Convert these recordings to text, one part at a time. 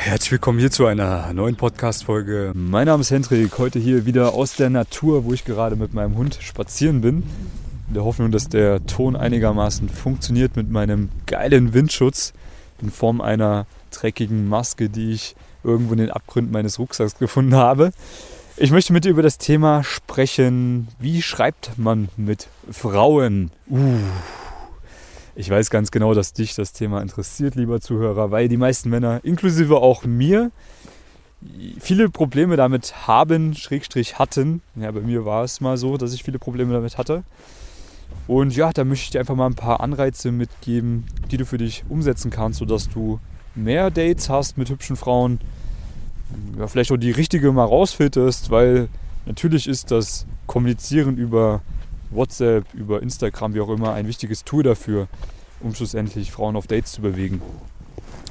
herzlich willkommen hier zu einer neuen Podcast-Folge. Mein Name ist Hendrik, heute hier wieder aus der Natur, wo ich gerade mit meinem Hund spazieren bin. In der Hoffnung, dass der Ton einigermaßen funktioniert mit meinem geilen Windschutz in Form einer dreckigen Maske, die ich irgendwo in den Abgründen meines Rucksacks gefunden habe. Ich möchte mit dir über das Thema sprechen, wie schreibt man mit Frauen? Uh. Ich weiß ganz genau, dass dich das Thema interessiert, lieber Zuhörer, weil die meisten Männer, inklusive auch mir, viele Probleme damit haben, Schrägstrich hatten. Ja, bei mir war es mal so, dass ich viele Probleme damit hatte. Und ja, da möchte ich dir einfach mal ein paar Anreize mitgeben, die du für dich umsetzen kannst, sodass du mehr Dates hast mit hübschen Frauen, ja, vielleicht auch die richtige mal rausfilterst, weil natürlich ist das Kommunizieren über WhatsApp, über Instagram, wie auch immer, ein wichtiges Tool dafür, um schlussendlich Frauen auf Dates zu bewegen.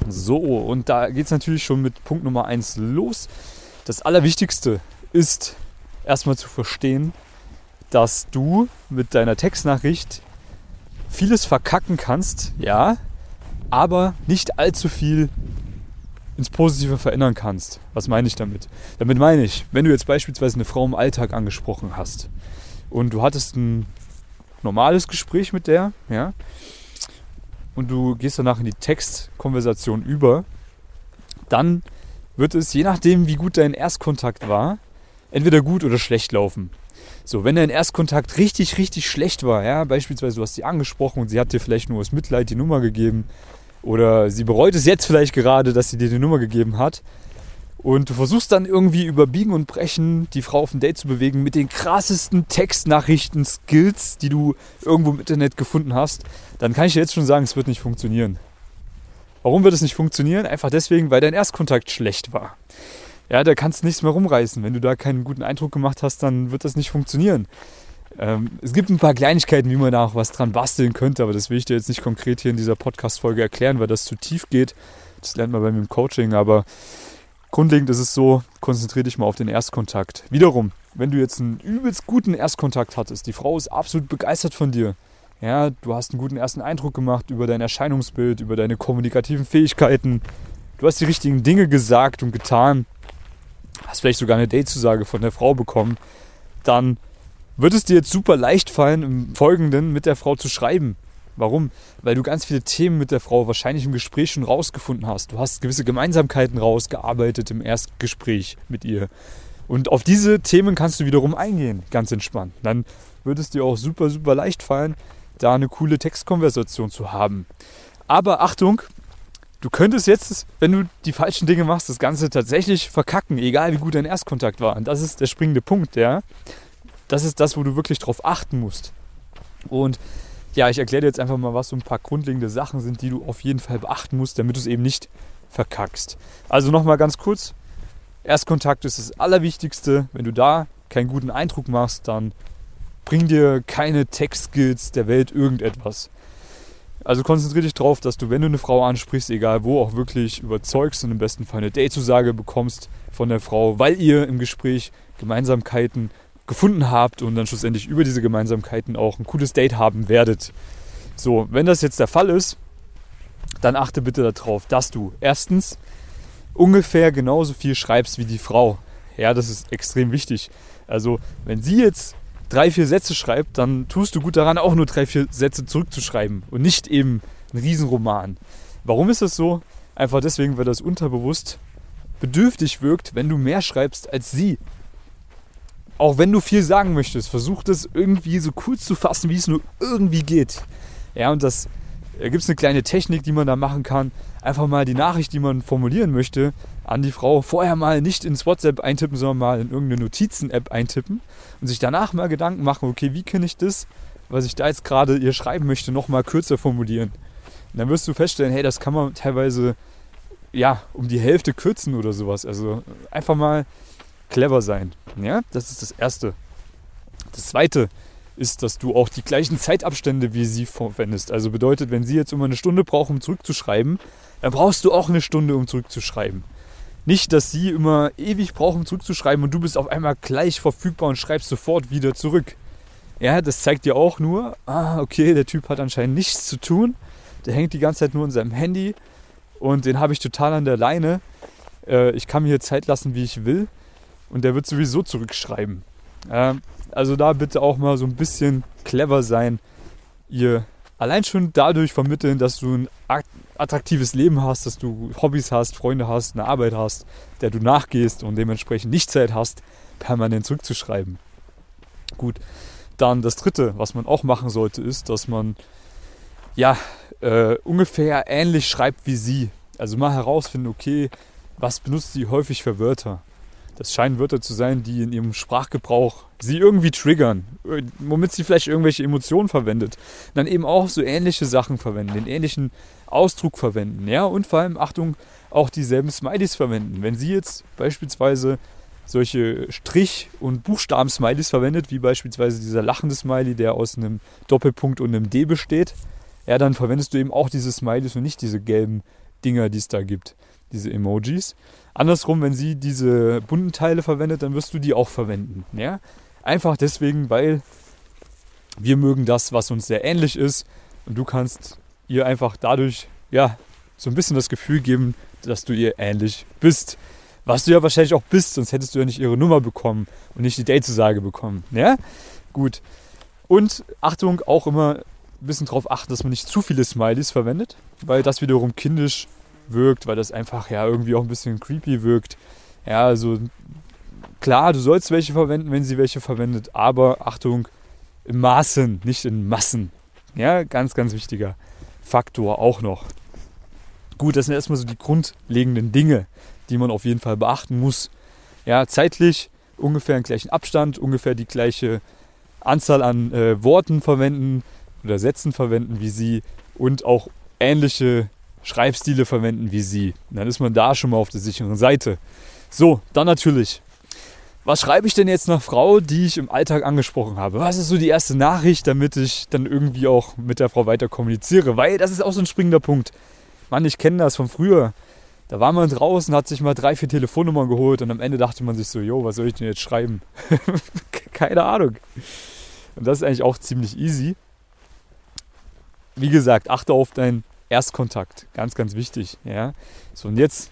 So, und da geht es natürlich schon mit Punkt Nummer 1 los. Das Allerwichtigste ist erstmal zu verstehen, dass du mit deiner Textnachricht vieles verkacken kannst, ja, aber nicht allzu viel ins Positive verändern kannst. Was meine ich damit? Damit meine ich, wenn du jetzt beispielsweise eine Frau im Alltag angesprochen hast und du hattest ein normales Gespräch mit der, ja, und du gehst danach in die Textkonversation über, dann wird es, je nachdem, wie gut dein Erstkontakt war, entweder gut oder schlecht laufen. So, wenn dein Erstkontakt richtig, richtig schlecht war, ja, beispielsweise du hast sie angesprochen und sie hat dir vielleicht nur aus Mitleid die Nummer gegeben oder sie bereut es jetzt vielleicht gerade, dass sie dir die Nummer gegeben hat, und du versuchst dann irgendwie über Biegen und Brechen die Frau auf ein Date zu bewegen mit den krassesten Textnachrichten-Skills, die du irgendwo im Internet gefunden hast, dann kann ich dir jetzt schon sagen, es wird nicht funktionieren. Warum wird es nicht funktionieren? Einfach deswegen, weil dein Erstkontakt schlecht war. Ja, da kannst du nichts mehr rumreißen. Wenn du da keinen guten Eindruck gemacht hast, dann wird das nicht funktionieren. Ähm, es gibt ein paar Kleinigkeiten, wie man da auch was dran basteln könnte, aber das will ich dir jetzt nicht konkret hier in dieser Podcast-Folge erklären, weil das zu tief geht. Das lernt man bei mir im Coaching, aber Grundlegend ist es so, konzentriere dich mal auf den Erstkontakt. Wiederum, wenn du jetzt einen übelst guten Erstkontakt hattest, die Frau ist absolut begeistert von dir. Ja, du hast einen guten ersten Eindruck gemacht über dein Erscheinungsbild, über deine kommunikativen Fähigkeiten. Du hast die richtigen Dinge gesagt und getan. Hast vielleicht sogar eine Datezusage von der Frau bekommen. Dann wird es dir jetzt super leicht fallen, im Folgenden mit der Frau zu schreiben. Warum? Weil du ganz viele Themen mit der Frau wahrscheinlich im Gespräch schon rausgefunden hast. Du hast gewisse Gemeinsamkeiten rausgearbeitet im Erstgespräch mit ihr. Und auf diese Themen kannst du wiederum eingehen, ganz entspannt. Dann wird es dir auch super, super leicht fallen, da eine coole Textkonversation zu haben. Aber Achtung, du könntest jetzt, wenn du die falschen Dinge machst, das Ganze tatsächlich verkacken, egal wie gut dein Erstkontakt war. Und das ist der springende Punkt, ja. Das ist das, wo du wirklich drauf achten musst. Und ja, ich erkläre dir jetzt einfach mal, was so ein paar grundlegende Sachen sind, die du auf jeden Fall beachten musst, damit du es eben nicht verkackst. Also nochmal ganz kurz. Erstkontakt ist das Allerwichtigste. Wenn du da keinen guten Eindruck machst, dann bring dir keine Textskills der Welt irgendetwas. Also konzentriere dich darauf, dass du, wenn du eine Frau ansprichst, egal wo, auch wirklich überzeugst und im besten Fall eine Datezusage bekommst von der Frau, weil ihr im Gespräch Gemeinsamkeiten gefunden habt und dann schlussendlich über diese Gemeinsamkeiten auch ein cooles Date haben werdet. So, wenn das jetzt der Fall ist, dann achte bitte darauf, dass du erstens ungefähr genauso viel schreibst wie die Frau. Ja, das ist extrem wichtig. Also, wenn sie jetzt drei, vier Sätze schreibt, dann tust du gut daran, auch nur drei, vier Sätze zurückzuschreiben und nicht eben einen Riesenroman. Warum ist das so? Einfach deswegen, weil das unterbewusst bedürftig wirkt, wenn du mehr schreibst als sie auch wenn du viel sagen möchtest, versuch das irgendwie so kurz zu fassen, wie es nur irgendwie geht. Ja, und das da gibt es eine kleine Technik, die man da machen kann. Einfach mal die Nachricht, die man formulieren möchte, an die Frau vorher mal nicht ins WhatsApp eintippen, sondern mal in irgendeine Notizen-App eintippen und sich danach mal Gedanken machen, okay, wie kann ich das, was ich da jetzt gerade ihr schreiben möchte, nochmal kürzer formulieren. Und dann wirst du feststellen, hey, das kann man teilweise ja um die Hälfte kürzen oder sowas. Also einfach mal clever sein. Ja, das ist das Erste. Das Zweite ist, dass du auch die gleichen Zeitabstände wie sie verwendest. Also bedeutet, wenn sie jetzt immer eine Stunde braucht, um zurückzuschreiben, dann brauchst du auch eine Stunde, um zurückzuschreiben. Nicht, dass sie immer ewig braucht, um zurückzuschreiben und du bist auf einmal gleich verfügbar und schreibst sofort wieder zurück. Ja, das zeigt dir auch nur, ah, okay, der Typ hat anscheinend nichts zu tun. Der hängt die ganze Zeit nur in seinem Handy und den habe ich total an der Leine äh, ich kann mir hier Zeit lassen, wie ich will. Und der wird sowieso zurückschreiben. Äh, also da bitte auch mal so ein bisschen clever sein. Ihr allein schon dadurch vermitteln, dass du ein attraktives Leben hast, dass du Hobbys hast, Freunde hast, eine Arbeit hast, der du nachgehst und dementsprechend nicht Zeit hast, permanent zurückzuschreiben. Gut, dann das Dritte, was man auch machen sollte, ist, dass man ja äh, ungefähr ähnlich schreibt wie sie. Also mal herausfinden, okay, was benutzt sie häufig für Wörter? Das scheinen Wörter zu sein, die in ihrem Sprachgebrauch sie irgendwie triggern, womit sie vielleicht irgendwelche Emotionen verwendet. Dann eben auch so ähnliche Sachen verwenden, den ähnlichen Ausdruck verwenden. Ja, und vor allem, Achtung, auch dieselben Smileys verwenden. Wenn sie jetzt beispielsweise solche Strich- und Buchstaben-Smileys verwendet, wie beispielsweise dieser lachende Smiley, der aus einem Doppelpunkt und einem D besteht, ja, dann verwendest du eben auch diese Smileys und nicht diese gelben Dinger, die es da gibt, diese Emojis. Andersrum, wenn sie diese bunten Teile verwendet, dann wirst du die auch verwenden. Ja? Einfach deswegen, weil wir mögen das, was uns sehr ähnlich ist und du kannst ihr einfach dadurch ja so ein bisschen das Gefühl geben, dass du ihr ähnlich bist. Was du ja wahrscheinlich auch bist, sonst hättest du ja nicht ihre Nummer bekommen und nicht die Datezusage bekommen. Ja? Gut. Und Achtung, auch immer ein bisschen darauf achten, dass man nicht zu viele Smileys verwendet, weil das wiederum kindisch wirkt, weil das einfach ja irgendwie auch ein bisschen creepy wirkt. Ja, also klar, du sollst welche verwenden, wenn sie welche verwendet, aber Achtung, in Maßen, nicht in Massen. Ja, ganz, ganz wichtiger Faktor auch noch. Gut, das sind erstmal so die grundlegenden Dinge, die man auf jeden Fall beachten muss. Ja, zeitlich ungefähr einen gleichen Abstand, ungefähr die gleiche Anzahl an äh, Worten verwenden oder Sätzen verwenden wie sie und auch ähnliche Schreibstile verwenden wie sie. Dann ist man da schon mal auf der sicheren Seite. So, dann natürlich. Was schreibe ich denn jetzt nach Frau, die ich im Alltag angesprochen habe? Was ist so die erste Nachricht, damit ich dann irgendwie auch mit der Frau weiter kommuniziere? Weil das ist auch so ein springender Punkt. Mann, ich kenne das von früher. Da war man draußen, hat sich mal drei, vier Telefonnummern geholt und am Ende dachte man sich so, jo, was soll ich denn jetzt schreiben? Keine Ahnung. Und das ist eigentlich auch ziemlich easy. Wie gesagt, achte auf deinen Erstkontakt, ganz, ganz wichtig. Ja? So, und jetzt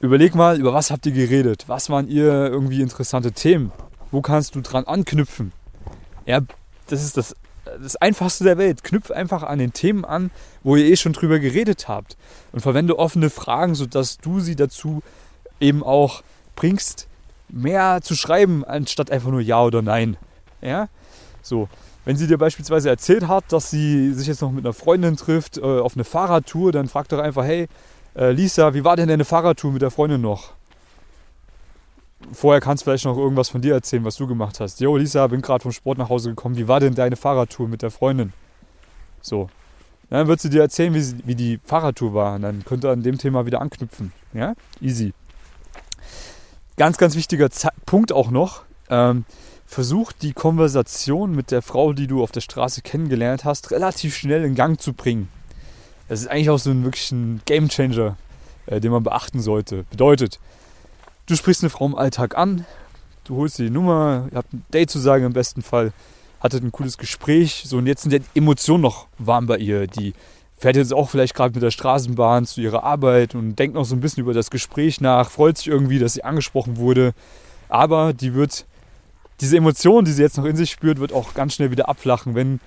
überleg mal, über was habt ihr geredet? Was waren ihr irgendwie interessante Themen? Wo kannst du dran anknüpfen? Ja, das ist das, das Einfachste der Welt. Knüpf einfach an den Themen an, wo ihr eh schon drüber geredet habt. Und verwende offene Fragen, sodass du sie dazu eben auch bringst, mehr zu schreiben, anstatt einfach nur Ja oder Nein. Ja? So. Wenn sie dir beispielsweise erzählt hat, dass sie sich jetzt noch mit einer Freundin trifft äh, auf eine Fahrradtour, dann frag doch einfach, hey, äh, Lisa, wie war denn deine Fahrradtour mit der Freundin noch? Vorher kannst du vielleicht noch irgendwas von dir erzählen, was du gemacht hast. Jo, Lisa, bin gerade vom Sport nach Hause gekommen. Wie war denn deine Fahrradtour mit der Freundin? So. Dann wird sie dir erzählen, wie, wie die Fahrradtour war. Und dann könnt ihr an dem Thema wieder anknüpfen. Ja? Easy. Ganz, ganz wichtiger Ze Punkt auch noch. Ähm, versuch die Konversation mit der Frau, die du auf der Straße kennengelernt hast, relativ schnell in Gang zu bringen. Das ist eigentlich auch so ein wirklich Game Changer, äh, den man beachten sollte. Bedeutet, du sprichst eine Frau im Alltag an, du holst dir die Nummer, ihr habt ein Date zu sagen im besten Fall, hattet ein cooles Gespräch, so und jetzt sind die Emotionen noch warm bei ihr. Die fährt jetzt auch vielleicht gerade mit der Straßenbahn zu ihrer Arbeit und denkt noch so ein bisschen über das Gespräch nach, freut sich irgendwie, dass sie angesprochen wurde, aber die wird diese Emotion, die sie jetzt noch in sich spürt, wird auch ganz schnell wieder abflachen, wenn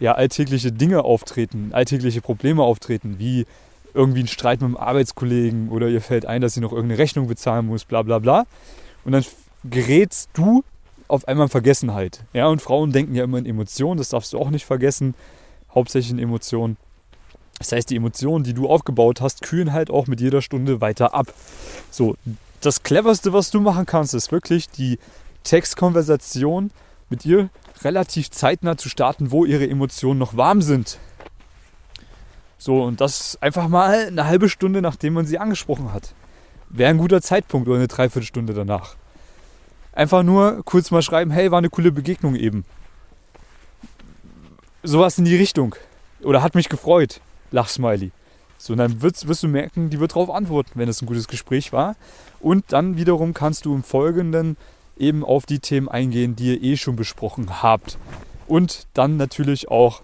ja alltägliche Dinge auftreten, alltägliche Probleme auftreten, wie irgendwie ein Streit mit einem Arbeitskollegen oder ihr fällt ein, dass sie noch irgendeine Rechnung bezahlen muss, bla bla bla. Und dann gerätst du auf einmal in Vergessenheit. Ja, und Frauen denken ja immer in Emotionen, das darfst du auch nicht vergessen, hauptsächlich in Emotionen. Das heißt, die Emotionen, die du aufgebaut hast, kühlen halt auch mit jeder Stunde weiter ab. So, das cleverste, was du machen kannst, ist wirklich die Textkonversation mit ihr relativ zeitnah zu starten, wo ihre Emotionen noch warm sind. So, und das einfach mal eine halbe Stunde, nachdem man sie angesprochen hat. Wäre ein guter Zeitpunkt oder eine Dreiviertelstunde danach. Einfach nur kurz mal schreiben, hey, war eine coole Begegnung eben. Sowas in die Richtung. Oder hat mich gefreut. Lachsmiley. So, und dann wirst, wirst du merken, die wird darauf antworten, wenn es ein gutes Gespräch war. Und dann wiederum kannst du im Folgenden eben auf die Themen eingehen, die ihr eh schon besprochen habt. Und dann natürlich auch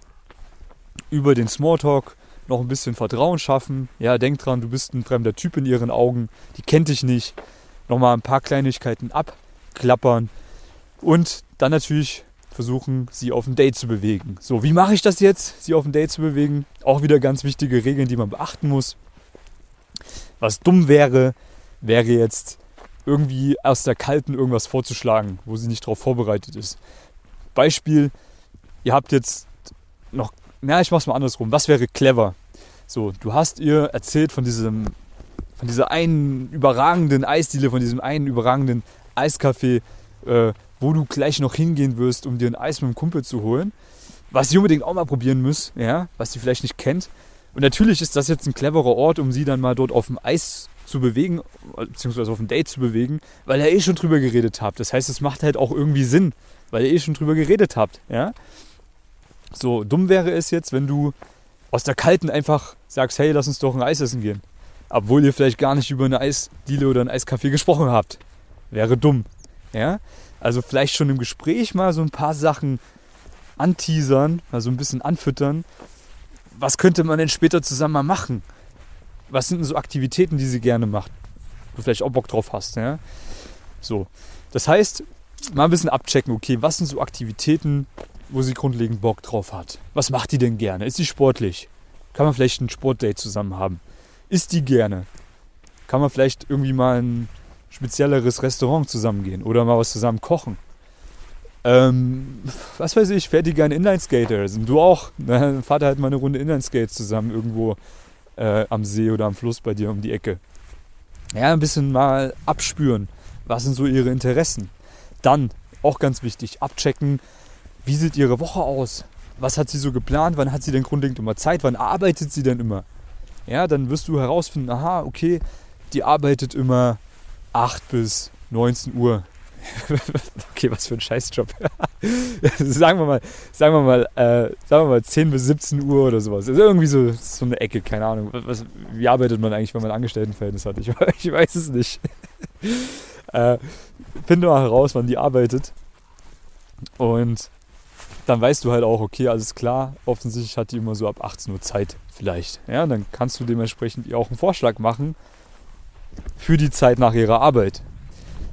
über den Smalltalk, noch ein bisschen Vertrauen schaffen. Ja, denk dran, du bist ein fremder Typ in ihren Augen, die kennt dich nicht. Nochmal ein paar Kleinigkeiten abklappern und dann natürlich versuchen, sie auf ein Date zu bewegen. So, wie mache ich das jetzt, sie auf ein Date zu bewegen? Auch wieder ganz wichtige Regeln, die man beachten muss. Was dumm wäre, wäre jetzt irgendwie aus der Kalten irgendwas vorzuschlagen, wo sie nicht darauf vorbereitet ist. Beispiel, ihr habt jetzt noch, na, ich mach's mal andersrum. Was wäre clever? So, du hast ihr erzählt von diesem, von dieser einen überragenden Eisdiele, von diesem einen überragenden Eiscafé, äh, wo du gleich noch hingehen wirst, um dir ein Eis mit dem Kumpel zu holen. Was sie unbedingt auch mal probieren muss, ja, was sie vielleicht nicht kennt. Und natürlich ist das jetzt ein cleverer Ort, um sie dann mal dort auf dem Eis zu bewegen, beziehungsweise auf dem Date zu bewegen, weil ihr eh schon drüber geredet habt. Das heißt, es macht halt auch irgendwie Sinn, weil ihr eh schon drüber geredet habt, ja. So, dumm wäre es jetzt, wenn du aus der Kalten einfach sagst, hey, lass uns doch ein Eis essen gehen. Obwohl ihr vielleicht gar nicht über eine Eisdiele oder ein Eiscafé gesprochen habt. Wäre dumm. Ja? Also vielleicht schon im Gespräch mal so ein paar Sachen anteasern, also ein bisschen anfüttern. Was könnte man denn später zusammen mal machen? Was sind denn so Aktivitäten, die sie gerne macht? Du vielleicht auch Bock drauf hast. Ja? So. Das heißt, mal ein bisschen abchecken, okay, was sind so Aktivitäten, wo sie grundlegend Bock drauf hat. Was macht die denn gerne? Ist sie sportlich? Kann man vielleicht ein Sportdate zusammen haben? Isst die gerne? Kann man vielleicht irgendwie mal ein spezielleres Restaurant zusammengehen oder mal was zusammen kochen? Ähm, was weiß ich, fährt die gerne Inlineskater? Also du auch? Dein Vater hat mal eine Runde Inlineskates zusammen irgendwo äh, am See oder am Fluss bei dir um die Ecke. Ja, ein bisschen mal abspüren. Was sind so ihre Interessen? Dann, auch ganz wichtig, abchecken, wie sieht ihre Woche aus? Was hat sie so geplant? Wann hat sie denn grundlegend immer Zeit? Wann arbeitet sie denn immer? Ja, dann wirst du herausfinden, aha, okay, die arbeitet immer 8 bis 19 Uhr. okay, was für ein Scheißjob. sagen wir mal, sagen wir mal, äh, sagen wir mal 10 bis 17 Uhr oder sowas. Also irgendwie so, so eine Ecke, keine Ahnung. Was, wie arbeitet man eigentlich, wenn man ein Angestelltenverhältnis hat? Ich, ich weiß es nicht. äh, finde mal heraus, wann die arbeitet. Und dann weißt du halt auch, okay, alles klar, offensichtlich hat die immer so ab 18 Uhr Zeit vielleicht. Ja, dann kannst du dementsprechend ihr auch einen Vorschlag machen für die Zeit nach ihrer Arbeit.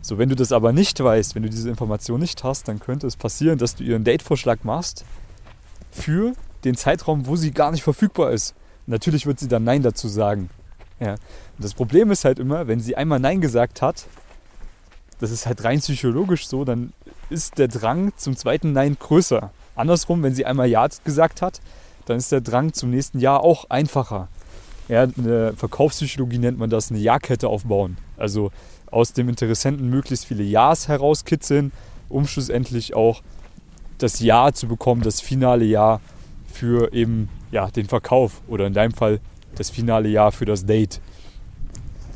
So, wenn du das aber nicht weißt, wenn du diese Information nicht hast, dann könnte es passieren, dass du ihr einen Datevorschlag machst für den Zeitraum, wo sie gar nicht verfügbar ist. natürlich wird sie dann Nein dazu sagen. Ja. Und das Problem ist halt immer, wenn sie einmal Nein gesagt hat, das ist halt rein psychologisch so, dann ist der Drang zum zweiten Nein größer. Andersrum, wenn sie einmal Ja gesagt hat, dann ist der Drang zum nächsten Jahr auch einfacher. Ja, eine Verkaufspsychologie nennt man das eine Ja-Kette aufbauen. Also aus dem Interessenten möglichst viele Ja's herauskitzeln, um schlussendlich auch das Ja zu bekommen, das finale Ja für eben ja, den Verkauf oder in deinem Fall das finale Ja für das Date.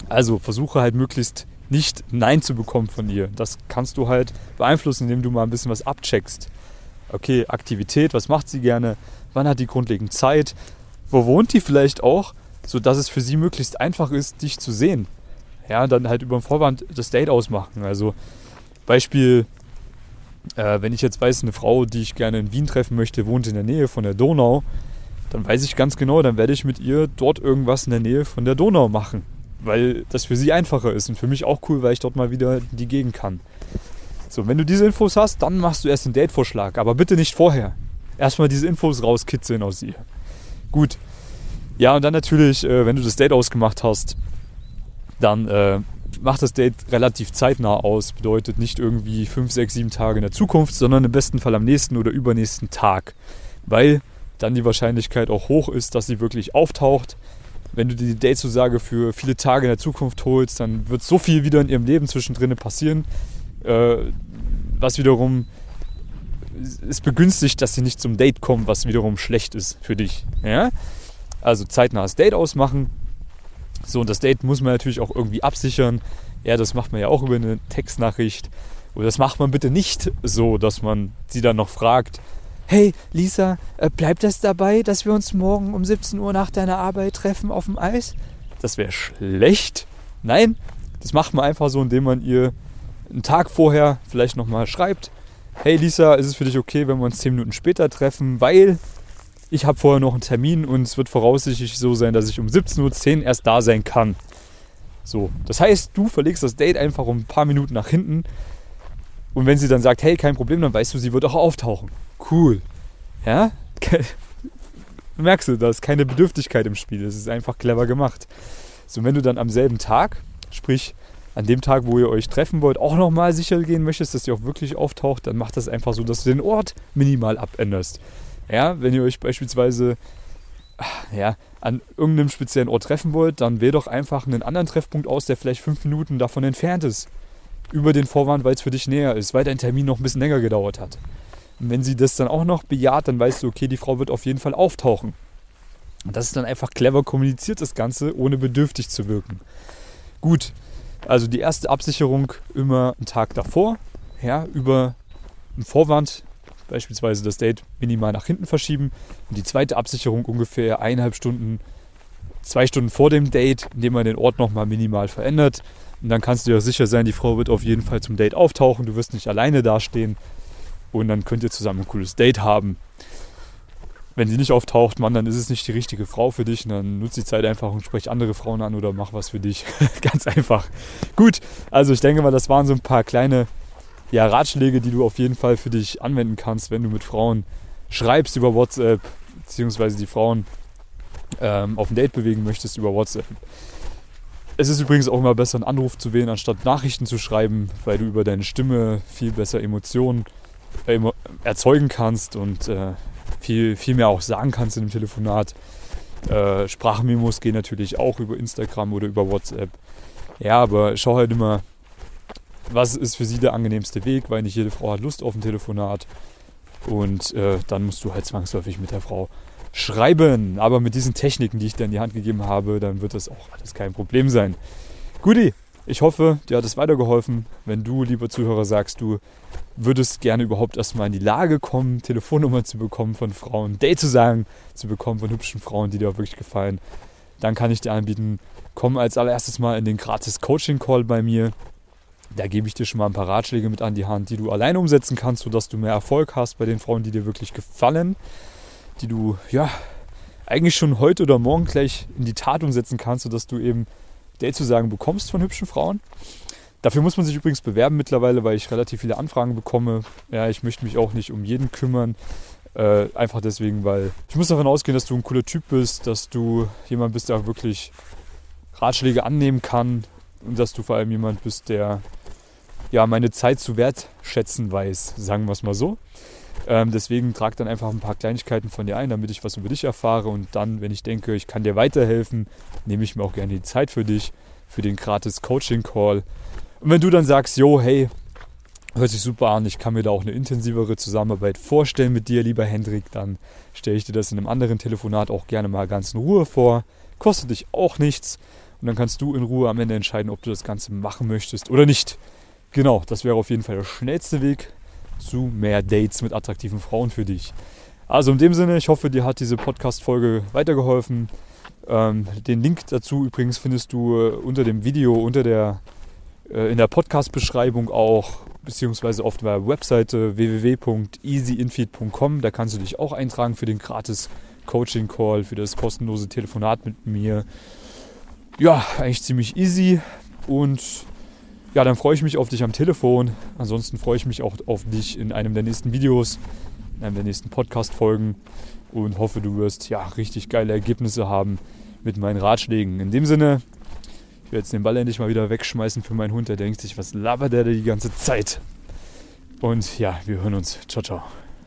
Also versuche halt möglichst nicht Nein zu bekommen von ihr. Das kannst du halt beeinflussen, indem du mal ein bisschen was abcheckst. Okay, Aktivität, was macht sie gerne? Wann hat die grundlegend Zeit? Wo wohnt die vielleicht auch? Sodass es für sie möglichst einfach ist, dich zu sehen. Ja, dann halt über den Vorwand das Date ausmachen. Also Beispiel, äh, wenn ich jetzt weiß, eine Frau, die ich gerne in Wien treffen möchte, wohnt in der Nähe von der Donau, dann weiß ich ganz genau, dann werde ich mit ihr dort irgendwas in der Nähe von der Donau machen weil das für sie einfacher ist und für mich auch cool, weil ich dort mal wieder die Gegend kann. So, wenn du diese Infos hast, dann machst du erst einen Date-Vorschlag, aber bitte nicht vorher. Erstmal diese Infos rauskitzeln aus ihr. Gut. Ja, und dann natürlich, äh, wenn du das Date ausgemacht hast, dann äh, mach das Date relativ zeitnah aus. Bedeutet nicht irgendwie 5, 6, 7 Tage in der Zukunft, sondern im besten Fall am nächsten oder übernächsten Tag. Weil dann die Wahrscheinlichkeit auch hoch ist, dass sie wirklich auftaucht wenn du die Datezusage für viele Tage in der Zukunft holst, dann wird so viel wieder in ihrem Leben zwischendrin passieren, äh, was wiederum es begünstigt, dass sie nicht zum Date kommen, was wiederum schlecht ist für dich. Ja? Also zeitnahes Date ausmachen. So, und das Date muss man natürlich auch irgendwie absichern. Ja, das macht man ja auch über eine Textnachricht. Und das macht man bitte nicht so, dass man sie dann noch fragt, hey Lisa, äh, bleibt das dabei, dass wir uns morgen um 17 Uhr nach deiner Arbeit treffen auf dem Eis? Das wäre schlecht. Nein, das macht man einfach so, indem man ihr einen Tag vorher vielleicht nochmal schreibt, hey Lisa, ist es für dich okay, wenn wir uns 10 Minuten später treffen, weil ich habe vorher noch einen Termin und es wird voraussichtlich so sein, dass ich um 17.10 Uhr erst da sein kann. So, das heißt, du verlegst das Date einfach um ein paar Minuten nach hinten und wenn sie dann sagt, hey, kein Problem, dann weißt du, sie wird auch auftauchen. Cool. Ja? Merkst du, da ist keine Bedürftigkeit im Spiel. Das ist einfach clever gemacht. So, wenn du dann am selben Tag, sprich an dem Tag, wo ihr euch treffen wollt, auch nochmal sicher gehen möchtest, dass sie auch wirklich auftaucht, dann macht das einfach so, dass du den Ort minimal abänderst. Ja, wenn ihr euch beispielsweise ja, an irgendeinem speziellen Ort treffen wollt, dann wähl doch einfach einen anderen Treffpunkt aus, der vielleicht fünf Minuten davon entfernt ist über den Vorwand, weil es für dich näher ist, weil dein Termin noch ein bisschen länger gedauert hat. Und wenn sie das dann auch noch bejaht, dann weißt du, okay, die Frau wird auf jeden Fall auftauchen. Und das ist dann einfach clever kommuniziert, das Ganze, ohne bedürftig zu wirken. Gut, also die erste Absicherung immer einen Tag davor, ja, über einen Vorwand, beispielsweise das Date minimal nach hinten verschieben. Und die zweite Absicherung ungefähr eineinhalb Stunden, zwei Stunden vor dem Date, indem man den Ort nochmal minimal verändert. Und dann kannst du ja sicher sein, die Frau wird auf jeden Fall zum Date auftauchen. Du wirst nicht alleine dastehen. Und dann könnt ihr zusammen ein cooles Date haben. Wenn sie nicht auftaucht, Mann, dann ist es nicht die richtige Frau für dich. Und dann nutzt die Zeit einfach und sprech andere Frauen an oder mach was für dich. Ganz einfach. Gut, also ich denke mal, das waren so ein paar kleine ja, Ratschläge, die du auf jeden Fall für dich anwenden kannst, wenn du mit Frauen schreibst über WhatsApp, beziehungsweise die Frauen ähm, auf ein Date bewegen möchtest über WhatsApp. Es ist übrigens auch immer besser, einen Anruf zu wählen, anstatt Nachrichten zu schreiben, weil du über deine Stimme viel besser Emotionen äh, erzeugen kannst und äh, viel, viel mehr auch sagen kannst in dem Telefonat. Äh, Sprachmemos gehen natürlich auch über Instagram oder über WhatsApp. Ja, aber schau halt immer, was ist für sie der angenehmste Weg, weil nicht jede Frau hat Lust auf ein Telefonat. Und äh, dann musst du halt zwangsläufig mit der Frau schreiben. Aber mit diesen Techniken, die ich dir in die Hand gegeben habe, dann wird das auch alles kein Problem sein. Guti, ich hoffe, dir hat es weitergeholfen. Wenn du, lieber Zuhörer, sagst, du würdest gerne überhaupt erstmal in die Lage kommen, Telefonnummern zu bekommen von Frauen, Date zu sagen, zu bekommen von hübschen Frauen, die dir auch wirklich gefallen, dann kann ich dir anbieten, komm als allererstes mal in den gratis Coaching-Call bei mir. Da gebe ich dir schon mal ein paar Ratschläge mit an die Hand, die du alleine umsetzen kannst, sodass du mehr Erfolg hast bei den Frauen, die dir wirklich gefallen die du ja eigentlich schon heute oder morgen gleich in die Tat umsetzen kannst, sodass du eben Date-Zusagen bekommst von hübschen Frauen. Dafür muss man sich übrigens bewerben mittlerweile, weil ich relativ viele Anfragen bekomme. Ja, ich möchte mich auch nicht um jeden kümmern. Äh, einfach deswegen, weil ich muss davon ausgehen, dass du ein cooler Typ bist, dass du jemand bist, der wirklich Ratschläge annehmen kann und dass du vor allem jemand bist, der ja meine Zeit zu wertschätzen weiß, sagen wir es mal so. Ähm, deswegen trag dann einfach ein paar Kleinigkeiten von dir ein, damit ich was über dich erfahre. Und dann, wenn ich denke, ich kann dir weiterhelfen, nehme ich mir auch gerne die Zeit für dich, für den gratis Coaching-Call. Und wenn du dann sagst, jo, hey, hört sich super an, ich kann mir da auch eine intensivere Zusammenarbeit vorstellen mit dir, lieber Hendrik, dann stelle ich dir das in einem anderen Telefonat auch gerne mal ganz in Ruhe vor. Kostet dich auch nichts. Und dann kannst du in Ruhe am Ende entscheiden, ob du das Ganze machen möchtest oder nicht. Genau, das wäre auf jeden Fall der schnellste Weg zu mehr Dates mit attraktiven Frauen für dich. Also in dem Sinne, ich hoffe, dir hat diese Podcast-Folge weitergeholfen. Ähm, den Link dazu übrigens findest du äh, unter dem Video, unter der, äh, in der Podcast-Beschreibung auch, beziehungsweise auf der Webseite www.easyinfeed.com. Da kannst du dich auch eintragen für den gratis Coaching-Call, für das kostenlose Telefonat mit mir. Ja, eigentlich ziemlich easy und ja, dann freue ich mich auf dich am Telefon. Ansonsten freue ich mich auch auf dich in einem der nächsten Videos, in einem der nächsten Podcast-Folgen und hoffe, du wirst ja richtig geile Ergebnisse haben mit meinen Ratschlägen. In dem Sinne, ich werde jetzt den Ball endlich mal wieder wegschmeißen für meinen Hund. Der denkt sich, was labert der die ganze Zeit? Und ja, wir hören uns. Ciao, ciao.